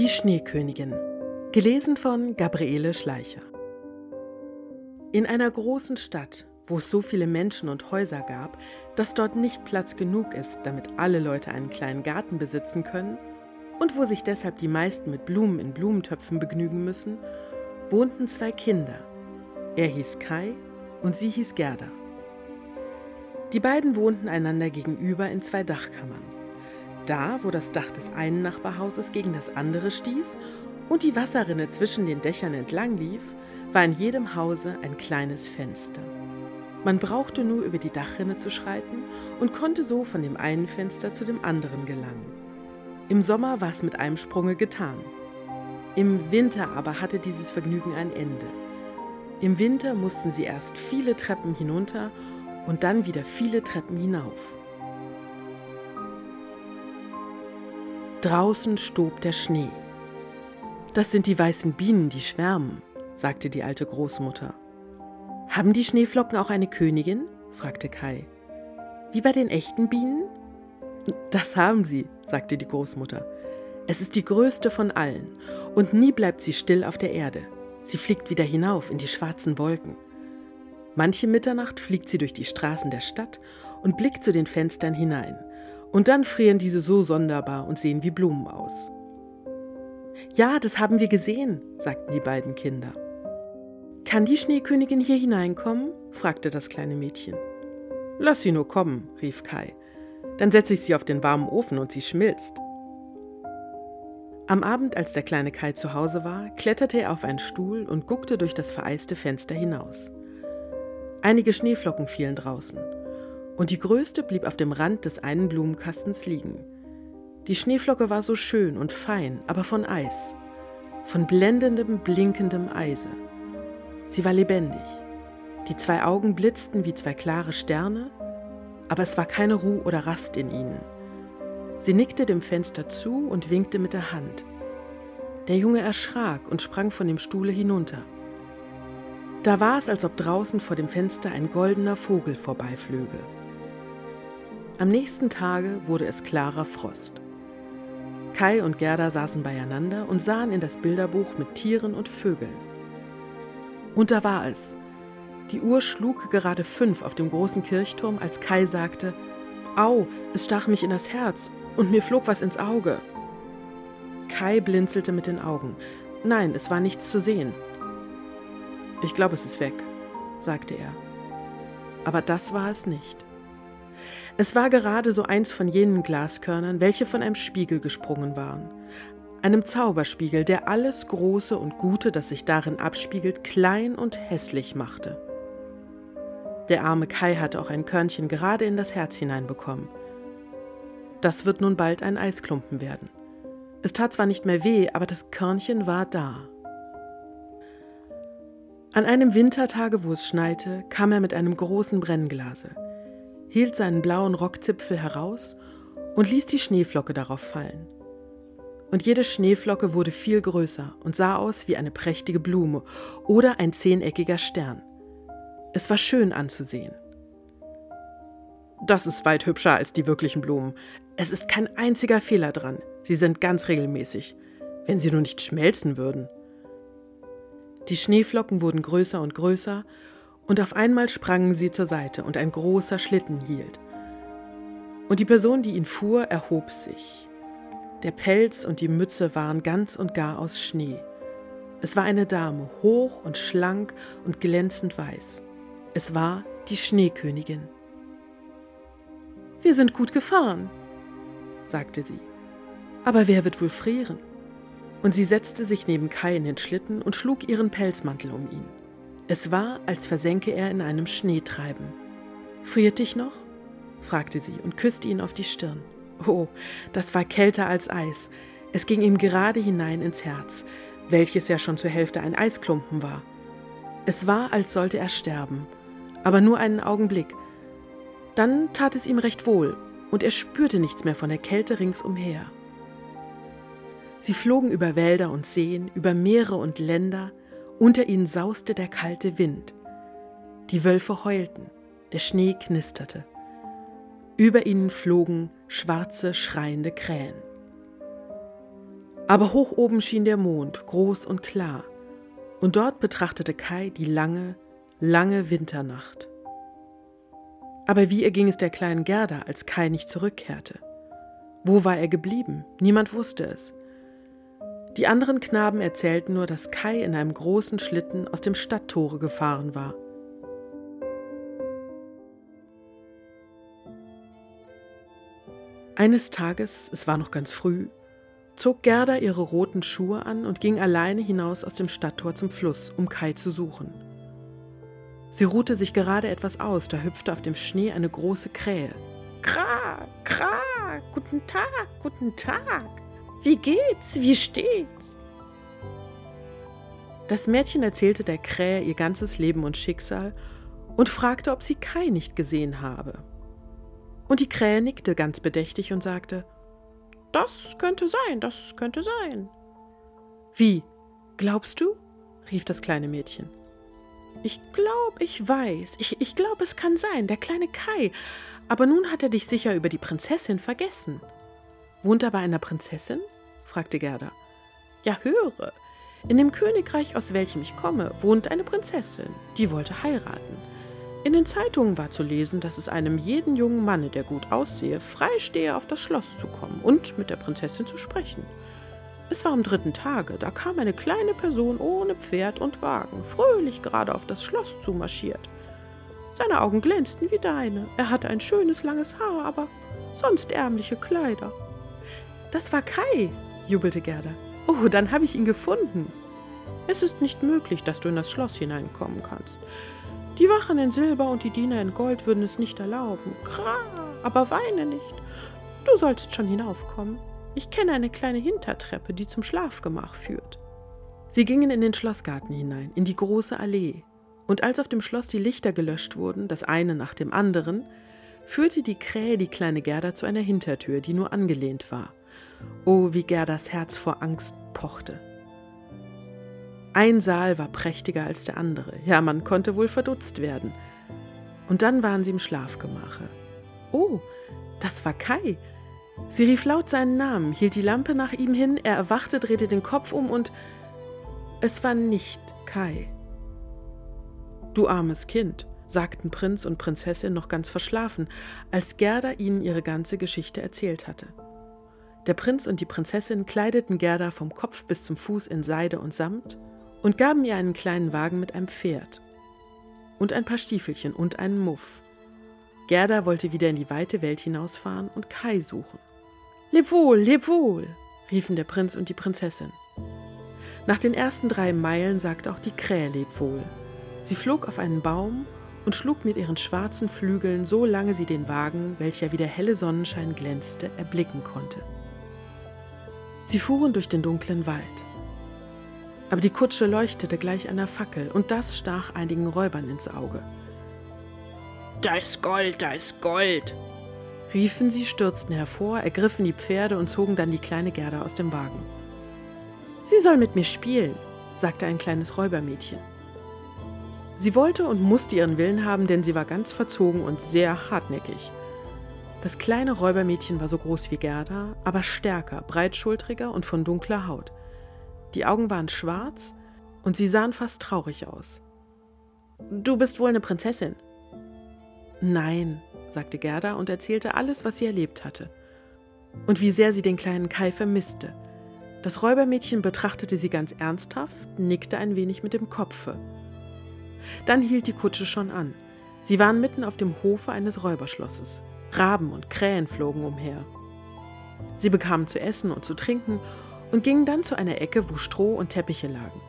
Die Schneekönigin. Gelesen von Gabriele Schleicher. In einer großen Stadt, wo es so viele Menschen und Häuser gab, dass dort nicht Platz genug ist, damit alle Leute einen kleinen Garten besitzen können, und wo sich deshalb die meisten mit Blumen in Blumentöpfen begnügen müssen, wohnten zwei Kinder. Er hieß Kai und sie hieß Gerda. Die beiden wohnten einander gegenüber in zwei Dachkammern. Da, wo das Dach des einen Nachbarhauses gegen das andere stieß und die Wasserrinne zwischen den Dächern entlang lief, war in jedem Hause ein kleines Fenster. Man brauchte nur über die Dachrinne zu schreiten und konnte so von dem einen Fenster zu dem anderen gelangen. Im Sommer war es mit einem Sprunge getan. Im Winter aber hatte dieses Vergnügen ein Ende. Im Winter mussten sie erst viele Treppen hinunter und dann wieder viele Treppen hinauf. Draußen stob der Schnee. Das sind die weißen Bienen, die schwärmen, sagte die alte Großmutter. Haben die Schneeflocken auch eine Königin? fragte Kai. Wie bei den echten Bienen? Das haben sie, sagte die Großmutter. Es ist die größte von allen, und nie bleibt sie still auf der Erde. Sie fliegt wieder hinauf in die schwarzen Wolken. Manche Mitternacht fliegt sie durch die Straßen der Stadt und blickt zu den Fenstern hinein. Und dann frieren diese so sonderbar und sehen wie Blumen aus. Ja, das haben wir gesehen, sagten die beiden Kinder. Kann die Schneekönigin hier hineinkommen? fragte das kleine Mädchen. Lass sie nur kommen, rief Kai. Dann setze ich sie auf den warmen Ofen und sie schmilzt. Am Abend, als der kleine Kai zu Hause war, kletterte er auf einen Stuhl und guckte durch das vereiste Fenster hinaus. Einige Schneeflocken fielen draußen und die größte blieb auf dem Rand des einen Blumenkastens liegen. Die Schneeflocke war so schön und fein, aber von Eis, von blendendem, blinkendem Eise. Sie war lebendig. Die zwei Augen blitzten wie zwei klare Sterne, aber es war keine Ruhe oder Rast in ihnen. Sie nickte dem Fenster zu und winkte mit der Hand. Der Junge erschrak und sprang von dem Stuhle hinunter. Da war es, als ob draußen vor dem Fenster ein goldener Vogel vorbeiflöge. Am nächsten Tage wurde es klarer Frost. Kai und Gerda saßen beieinander und sahen in das Bilderbuch mit Tieren und Vögeln. Und da war es. Die Uhr schlug gerade fünf auf dem großen Kirchturm, als Kai sagte, Au, es stach mich in das Herz und mir flog was ins Auge. Kai blinzelte mit den Augen. Nein, es war nichts zu sehen. Ich glaube, es ist weg, sagte er. Aber das war es nicht. Es war gerade so eins von jenen Glaskörnern, welche von einem Spiegel gesprungen waren. Einem Zauberspiegel, der alles Große und Gute, das sich darin abspiegelt, klein und hässlich machte. Der arme Kai hatte auch ein Körnchen gerade in das Herz hineinbekommen. Das wird nun bald ein Eisklumpen werden. Es tat zwar nicht mehr weh, aber das Körnchen war da. An einem Wintertage, wo es schneite, kam er mit einem großen Brennglase hielt seinen blauen Rockzipfel heraus und ließ die Schneeflocke darauf fallen. Und jede Schneeflocke wurde viel größer und sah aus wie eine prächtige Blume oder ein zehneckiger Stern. Es war schön anzusehen. Das ist weit hübscher als die wirklichen Blumen. Es ist kein einziger Fehler dran. Sie sind ganz regelmäßig. Wenn sie nur nicht schmelzen würden. Die Schneeflocken wurden größer und größer und auf einmal sprangen sie zur Seite und ein großer Schlitten hielt. Und die Person, die ihn fuhr, erhob sich. Der Pelz und die Mütze waren ganz und gar aus Schnee. Es war eine Dame, hoch und schlank und glänzend weiß. Es war die Schneekönigin. Wir sind gut gefahren, sagte sie. Aber wer wird wohl frieren? Und sie setzte sich neben Kai in den Schlitten und schlug ihren Pelzmantel um ihn. Es war, als versenke er in einem Schneetreiben. Friert dich noch? fragte sie und küsste ihn auf die Stirn. Oh, das war kälter als Eis. Es ging ihm gerade hinein ins Herz, welches ja schon zur Hälfte ein Eisklumpen war. Es war, als sollte er sterben, aber nur einen Augenblick. Dann tat es ihm recht wohl, und er spürte nichts mehr von der Kälte ringsumher. Sie flogen über Wälder und Seen, über Meere und Länder, unter ihnen sauste der kalte Wind. Die Wölfe heulten, der Schnee knisterte. Über ihnen flogen schwarze, schreiende Krähen. Aber hoch oben schien der Mond, groß und klar, und dort betrachtete Kai die lange, lange Winternacht. Aber wie erging es der kleinen Gerda, als Kai nicht zurückkehrte? Wo war er geblieben? Niemand wusste es. Die anderen Knaben erzählten nur, dass Kai in einem großen Schlitten aus dem Stadttore gefahren war. Eines Tages, es war noch ganz früh, zog Gerda ihre roten Schuhe an und ging alleine hinaus aus dem Stadttor zum Fluss, um Kai zu suchen. Sie ruhte sich gerade etwas aus, da hüpfte auf dem Schnee eine große Krähe. Kra, Kra, guten Tag, guten Tag. Wie geht's, wie steht's? Das Mädchen erzählte der Krähe ihr ganzes Leben und Schicksal und fragte, ob sie Kai nicht gesehen habe. Und die Krähe nickte ganz bedächtig und sagte, das könnte sein, das könnte sein. Wie? Glaubst du? rief das kleine Mädchen. Ich glaube, ich weiß. Ich, ich glaube, es kann sein, der kleine Kai. Aber nun hat er dich sicher über die Prinzessin vergessen. Wohnt er bei einer Prinzessin? fragte Gerda. Ja, höre. In dem Königreich, aus welchem ich komme, wohnt eine Prinzessin. Die wollte heiraten. In den Zeitungen war zu lesen, dass es einem jeden jungen Manne, der gut aussehe, freistehe, auf das Schloss zu kommen und mit der Prinzessin zu sprechen. Es war am dritten Tage, da kam eine kleine Person ohne Pferd und Wagen, fröhlich gerade auf das Schloss zumarschiert. Seine Augen glänzten wie deine, er hatte ein schönes langes Haar, aber sonst ärmliche Kleider. Das war Kai, jubelte Gerda. Oh, dann habe ich ihn gefunden. Es ist nicht möglich, dass du in das Schloss hineinkommen kannst. Die Wachen in Silber und die Diener in Gold würden es nicht erlauben. Kra, aber weine nicht. Du sollst schon hinaufkommen. Ich kenne eine kleine Hintertreppe, die zum Schlafgemach führt. Sie gingen in den Schlossgarten hinein, in die große Allee. Und als auf dem Schloss die Lichter gelöscht wurden, das eine nach dem anderen, führte die Krähe die kleine Gerda zu einer Hintertür, die nur angelehnt war. Oh, wie Gerdas Herz vor Angst pochte. Ein Saal war prächtiger als der andere. Ja, man konnte wohl verdutzt werden. Und dann waren sie im Schlafgemache. Oh, das war Kai. Sie rief laut seinen Namen, hielt die Lampe nach ihm hin, er erwachte, drehte den Kopf um und es war nicht Kai. Du armes Kind, sagten Prinz und Prinzessin noch ganz verschlafen, als Gerda ihnen ihre ganze Geschichte erzählt hatte. Der Prinz und die Prinzessin kleideten Gerda vom Kopf bis zum Fuß in Seide und Samt und gaben ihr einen kleinen Wagen mit einem Pferd und ein paar Stiefelchen und einen Muff. Gerda wollte wieder in die weite Welt hinausfahren und Kai suchen. Leb wohl, leb wohl, riefen der Prinz und die Prinzessin. Nach den ersten drei Meilen sagte auch die Krähe leb wohl. Sie flog auf einen Baum und schlug mit ihren schwarzen Flügeln so lange sie den Wagen, welcher wie der helle Sonnenschein glänzte, erblicken konnte. Sie fuhren durch den dunklen Wald. Aber die Kutsche leuchtete gleich einer Fackel, und das stach einigen Räubern ins Auge. Da ist Gold, da ist Gold, riefen sie, stürzten hervor, ergriffen die Pferde und zogen dann die kleine Gerda aus dem Wagen. Sie soll mit mir spielen, sagte ein kleines Räubermädchen. Sie wollte und musste ihren Willen haben, denn sie war ganz verzogen und sehr hartnäckig. Das kleine Räubermädchen war so groß wie Gerda, aber stärker, breitschultriger und von dunkler Haut. Die Augen waren schwarz und sie sahen fast traurig aus. Du bist wohl eine Prinzessin? Nein, sagte Gerda und erzählte alles, was sie erlebt hatte. Und wie sehr sie den kleinen Kai vermisste. Das Räubermädchen betrachtete sie ganz ernsthaft, nickte ein wenig mit dem Kopfe. Dann hielt die Kutsche schon an. Sie waren mitten auf dem Hofe eines Räuberschlosses. Raben und Krähen flogen umher. Sie bekamen zu essen und zu trinken und gingen dann zu einer Ecke, wo Stroh und Teppiche lagen.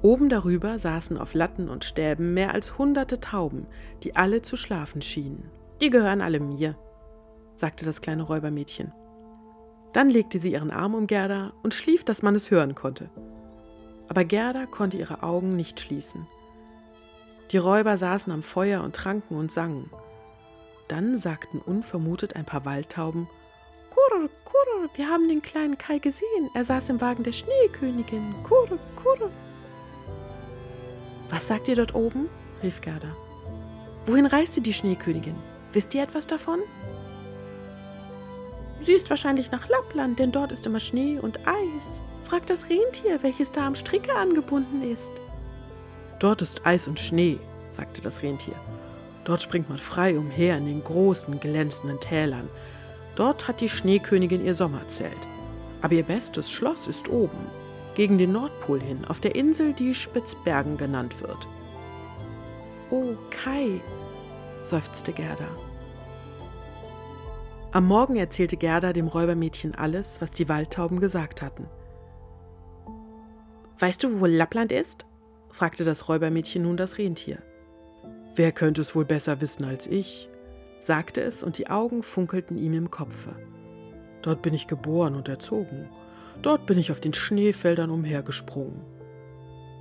Oben darüber saßen auf Latten und Stäben mehr als hunderte Tauben, die alle zu schlafen schienen. Die gehören alle mir, sagte das kleine Räubermädchen. Dann legte sie ihren Arm um Gerda und schlief, dass man es hören konnte. Aber Gerda konnte ihre Augen nicht schließen. Die Räuber saßen am Feuer und tranken und sangen. Dann sagten unvermutet ein paar Waldtauben Kurr, kurr, wir haben den kleinen Kai gesehen. Er saß im Wagen der Schneekönigin. Kurr, kurr. Was sagt ihr dort oben? rief Gerda. Wohin reiste die Schneekönigin? Wisst ihr etwas davon? Sie ist wahrscheinlich nach Lappland, denn dort ist immer Schnee und Eis, Frag das Rentier, welches da am Stricke angebunden ist. Dort ist Eis und Schnee, sagte das Rentier. Dort springt man frei umher in den großen, glänzenden Tälern. Dort hat die Schneekönigin ihr Sommerzelt. Aber ihr bestes Schloss ist oben, gegen den Nordpol hin, auf der Insel, die Spitzbergen genannt wird. Oh, Kai, seufzte Gerda. Am Morgen erzählte Gerda dem Räubermädchen alles, was die Waldtauben gesagt hatten. Weißt du, wo Lappland ist? fragte das Räubermädchen nun das Rentier. Wer könnte es wohl besser wissen als ich? sagte es, und die Augen funkelten ihm im Kopfe. Dort bin ich geboren und erzogen. Dort bin ich auf den Schneefeldern umhergesprungen.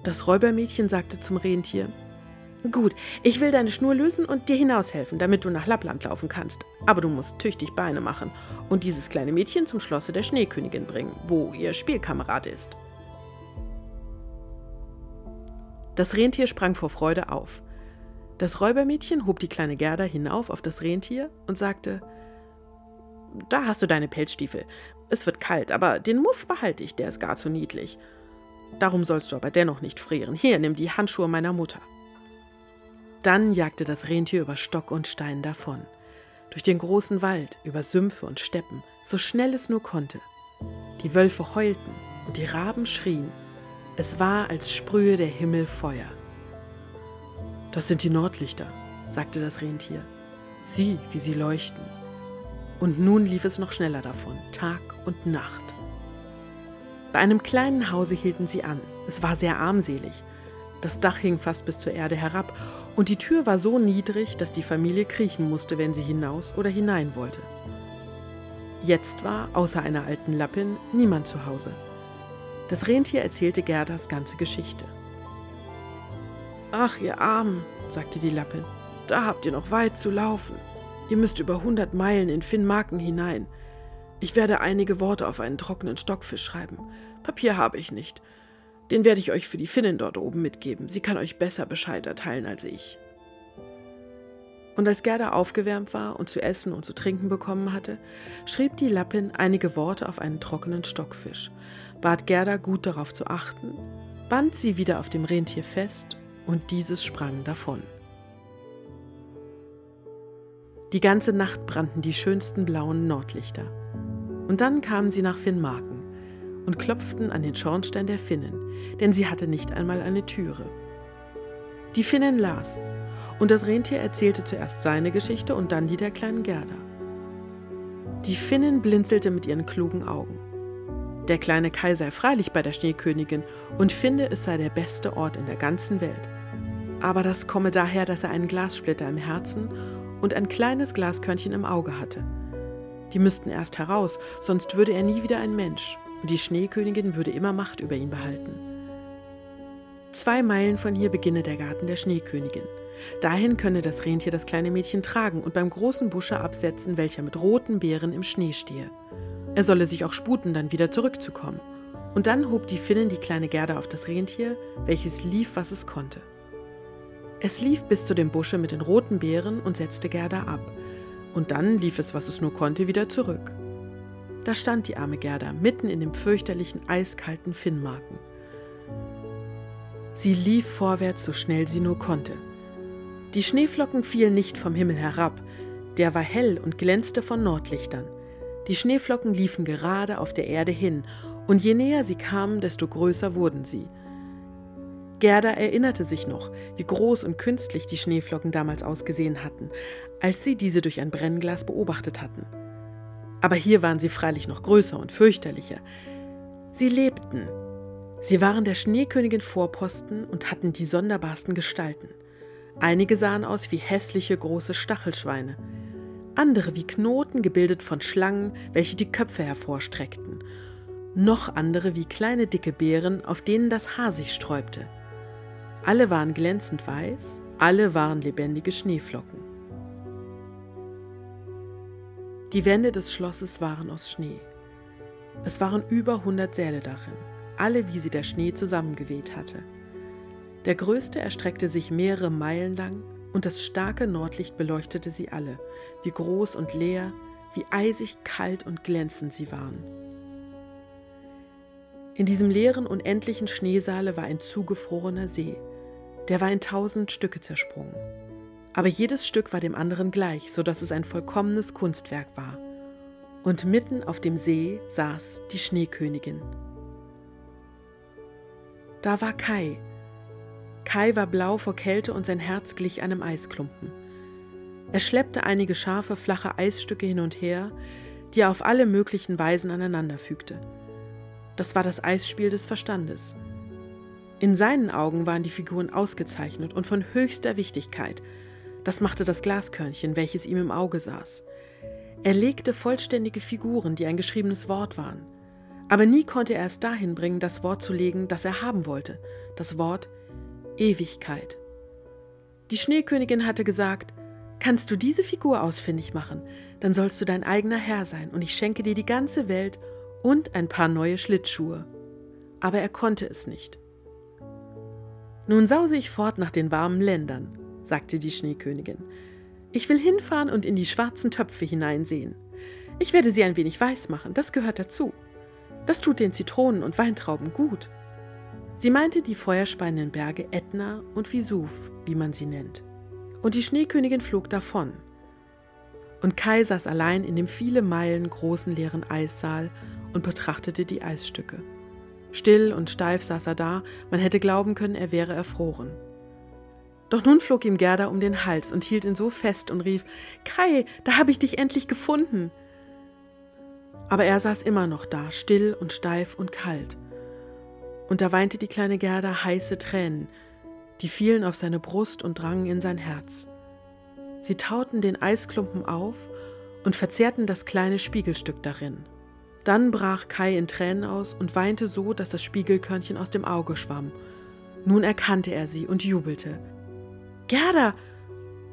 Das Räubermädchen sagte zum Rentier, Gut, ich will deine Schnur lösen und dir hinaushelfen, damit du nach Lappland laufen kannst. Aber du musst tüchtig Beine machen und dieses kleine Mädchen zum Schlosse der Schneekönigin bringen, wo ihr Spielkamerad ist. Das Rentier sprang vor Freude auf. Das Räubermädchen hob die kleine Gerda hinauf auf das Rentier und sagte: Da hast du deine Pelzstiefel. Es wird kalt, aber den Muff behalte ich, der ist gar zu niedlich. Darum sollst du aber dennoch nicht frieren. Hier, nimm die Handschuhe meiner Mutter. Dann jagte das Rentier über Stock und Stein davon, durch den großen Wald, über Sümpfe und Steppen, so schnell es nur konnte. Die Wölfe heulten und die Raben schrien. Es war, als sprühe der Himmel Feuer. Das sind die Nordlichter, sagte das Rentier. Sieh, wie sie leuchten. Und nun lief es noch schneller davon, Tag und Nacht. Bei einem kleinen Hause hielten sie an. Es war sehr armselig. Das Dach hing fast bis zur Erde herab und die Tür war so niedrig, dass die Familie kriechen musste, wenn sie hinaus oder hinein wollte. Jetzt war, außer einer alten Lappin, niemand zu Hause. Das Rentier erzählte Gerdas ganze Geschichte. Ach, ihr Armen, sagte die Lappin, da habt ihr noch weit zu laufen. Ihr müsst über hundert Meilen in Finnmarken hinein. Ich werde einige Worte auf einen trockenen Stockfisch schreiben. Papier habe ich nicht. Den werde ich euch für die Finnen dort oben mitgeben. Sie kann euch besser Bescheid erteilen als ich. Und als Gerda aufgewärmt war und zu essen und zu trinken bekommen hatte, schrieb die Lappin einige Worte auf einen trockenen Stockfisch, bat Gerda gut darauf zu achten, band sie wieder auf dem Rentier fest und dieses sprang davon. Die ganze Nacht brannten die schönsten blauen Nordlichter. Und dann kamen sie nach Finnmarken und klopften an den Schornstein der Finnen, denn sie hatte nicht einmal eine Türe. Die Finnin las, und das Rentier erzählte zuerst seine Geschichte und dann die der kleinen Gerda. Die Finnin blinzelte mit ihren klugen Augen. Der kleine Kai sei freilich bei der Schneekönigin und finde, es sei der beste Ort in der ganzen Welt. Aber das komme daher, dass er einen Glassplitter im Herzen und ein kleines Glaskörnchen im Auge hatte. Die müssten erst heraus, sonst würde er nie wieder ein Mensch und die Schneekönigin würde immer Macht über ihn behalten. Zwei Meilen von hier beginne der Garten der Schneekönigin. Dahin könne das Rentier das kleine Mädchen tragen und beim großen Busche absetzen, welcher mit roten Beeren im Schnee stehe. Er solle sich auch sputen, dann wieder zurückzukommen. Und dann hob die Finnen die kleine Gerda auf das Rentier, welches lief, was es konnte. Es lief bis zu dem Busche mit den roten Beeren und setzte Gerda ab. Und dann lief es, was es nur konnte, wieder zurück. Da stand die arme Gerda mitten in dem fürchterlichen, eiskalten Finnmarken. Sie lief vorwärts, so schnell sie nur konnte. Die Schneeflocken fielen nicht vom Himmel herab, der war hell und glänzte von Nordlichtern. Die Schneeflocken liefen gerade auf der Erde hin, und je näher sie kamen, desto größer wurden sie. Gerda erinnerte sich noch, wie groß und künstlich die Schneeflocken damals ausgesehen hatten, als sie diese durch ein Brennglas beobachtet hatten. Aber hier waren sie freilich noch größer und fürchterlicher. Sie lebten. Sie waren der Schneekönigin Vorposten und hatten die sonderbarsten Gestalten. Einige sahen aus wie hässliche große Stachelschweine, andere wie Knoten gebildet von Schlangen, welche die Köpfe hervorstreckten, noch andere wie kleine dicke Beeren, auf denen das Haar sich sträubte. Alle waren glänzend weiß, alle waren lebendige Schneeflocken. Die Wände des Schlosses waren aus Schnee. Es waren über hundert Säle darin, alle wie sie der Schnee zusammengeweht hatte. Der größte erstreckte sich mehrere Meilen lang und das starke Nordlicht beleuchtete sie alle, wie groß und leer, wie eisig kalt und glänzend sie waren. In diesem leeren, unendlichen Schneesaale war ein zugefrorener See. Der war in tausend Stücke zersprungen. Aber jedes Stück war dem anderen gleich, so dass es ein vollkommenes Kunstwerk war. Und mitten auf dem See saß die Schneekönigin. Da war Kai. Kai war blau vor Kälte und sein Herz glich einem Eisklumpen. Er schleppte einige scharfe, flache Eisstücke hin und her, die er auf alle möglichen Weisen aneinanderfügte. Das war das Eisspiel des Verstandes. In seinen Augen waren die Figuren ausgezeichnet und von höchster Wichtigkeit. Das machte das Glaskörnchen, welches ihm im Auge saß. Er legte vollständige Figuren, die ein geschriebenes Wort waren. Aber nie konnte er es dahin bringen, das Wort zu legen, das er haben wollte, das Wort Ewigkeit. Die Schneekönigin hatte gesagt, Kannst du diese Figur ausfindig machen, dann sollst du dein eigener Herr sein und ich schenke dir die ganze Welt und ein paar neue Schlittschuhe. Aber er konnte es nicht. Nun sause ich fort nach den warmen Ländern, sagte die Schneekönigin. Ich will hinfahren und in die schwarzen Töpfe hineinsehen. Ich werde sie ein wenig weiß machen, das gehört dazu. Das tut den Zitronen und Weintrauben gut. Sie meinte die feuerspeienden Berge Ätna und Vesuv, wie man sie nennt. Und die Schneekönigin flog davon. Und Kai saß allein in dem viele Meilen großen leeren Eissaal und betrachtete die Eisstücke. Still und steif saß er da, man hätte glauben können, er wäre erfroren. Doch nun flog ihm Gerda um den Hals und hielt ihn so fest und rief: Kai, da habe ich dich endlich gefunden! Aber er saß immer noch da, still und steif und kalt. Und da weinte die kleine Gerda heiße Tränen, die fielen auf seine Brust und drangen in sein Herz. Sie tauten den Eisklumpen auf und verzehrten das kleine Spiegelstück darin. Dann brach Kai in Tränen aus und weinte so, dass das Spiegelkörnchen aus dem Auge schwamm. Nun erkannte er sie und jubelte. Gerda,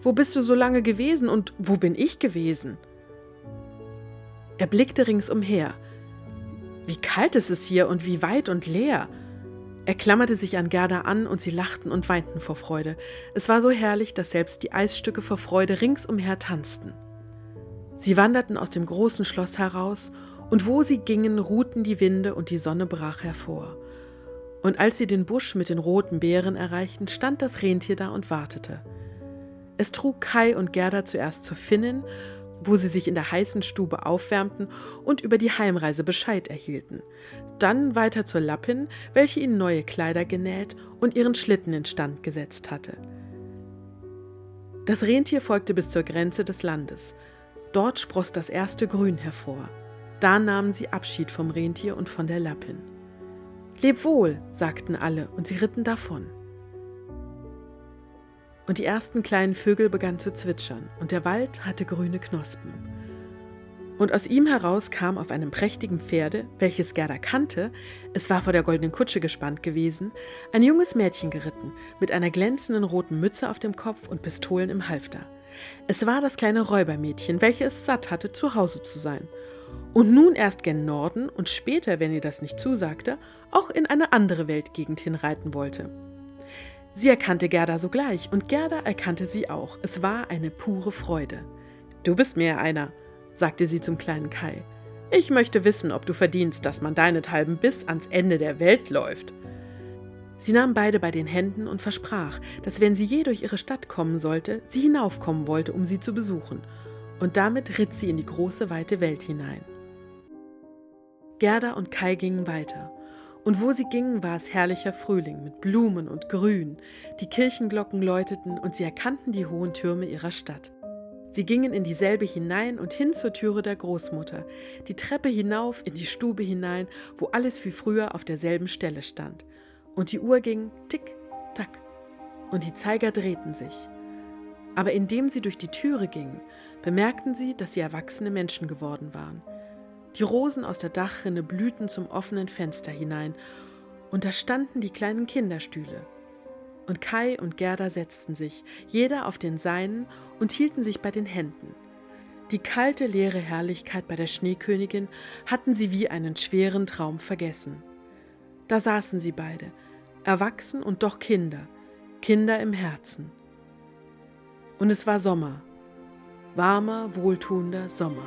wo bist du so lange gewesen und wo bin ich gewesen? Er blickte ringsumher. Wie kalt ist es hier und wie weit und leer. Er klammerte sich an Gerda an und sie lachten und weinten vor Freude. Es war so herrlich, dass selbst die Eisstücke vor Freude ringsumher tanzten. Sie wanderten aus dem großen Schloss heraus, und wo sie gingen, ruhten die Winde und die Sonne brach hervor. Und als sie den Busch mit den roten Beeren erreichten, stand das Rentier da und wartete. Es trug Kai und Gerda zuerst zur Finnin, wo sie sich in der heißen Stube aufwärmten und über die Heimreise Bescheid erhielten dann weiter zur Lappin, welche ihnen neue Kleider genäht und ihren Schlitten instand gesetzt hatte. Das Rentier folgte bis zur Grenze des Landes. Dort spross das erste Grün hervor. Da nahmen sie Abschied vom Rentier und von der Lappin. Leb wohl, sagten alle, und sie ritten davon. Und die ersten kleinen Vögel begannen zu zwitschern, und der Wald hatte grüne Knospen. Und aus ihm heraus kam auf einem prächtigen Pferde, welches Gerda kannte, es war vor der goldenen Kutsche gespannt gewesen, ein junges Mädchen geritten, mit einer glänzenden roten Mütze auf dem Kopf und Pistolen im Halfter. Es war das kleine Räubermädchen, welches es satt hatte, zu Hause zu sein. Und nun erst gen Norden und später, wenn ihr das nicht zusagte, auch in eine andere Weltgegend hinreiten wollte. Sie erkannte Gerda sogleich und Gerda erkannte sie auch. Es war eine pure Freude. Du bist mir einer, sagte sie zum kleinen Kai. Ich möchte wissen, ob du verdienst, dass man deinethalben bis ans Ende der Welt läuft. Sie nahm beide bei den Händen und versprach, dass wenn sie je durch ihre Stadt kommen sollte, sie hinaufkommen wollte, um sie zu besuchen. Und damit ritt sie in die große, weite Welt hinein. Gerda und Kai gingen weiter. Und wo sie gingen, war es herrlicher Frühling mit Blumen und Grün. Die Kirchenglocken läuteten und sie erkannten die hohen Türme ihrer Stadt. Sie gingen in dieselbe hinein und hin zur Türe der Großmutter, die Treppe hinauf in die Stube hinein, wo alles wie früher auf derselben Stelle stand. Und die Uhr ging tick, tack, und die Zeiger drehten sich. Aber indem sie durch die Türe gingen, bemerkten sie, dass sie erwachsene Menschen geworden waren. Die Rosen aus der Dachrinne blühten zum offenen Fenster hinein, und da standen die kleinen Kinderstühle, und Kai und Gerda setzten sich, jeder auf den seinen, und hielten sich bei den Händen. Die kalte, leere Herrlichkeit bei der Schneekönigin hatten sie wie einen schweren Traum vergessen. Da saßen sie beide, erwachsen und doch Kinder, Kinder im Herzen. Und es war Sommer, warmer, wohltuender Sommer.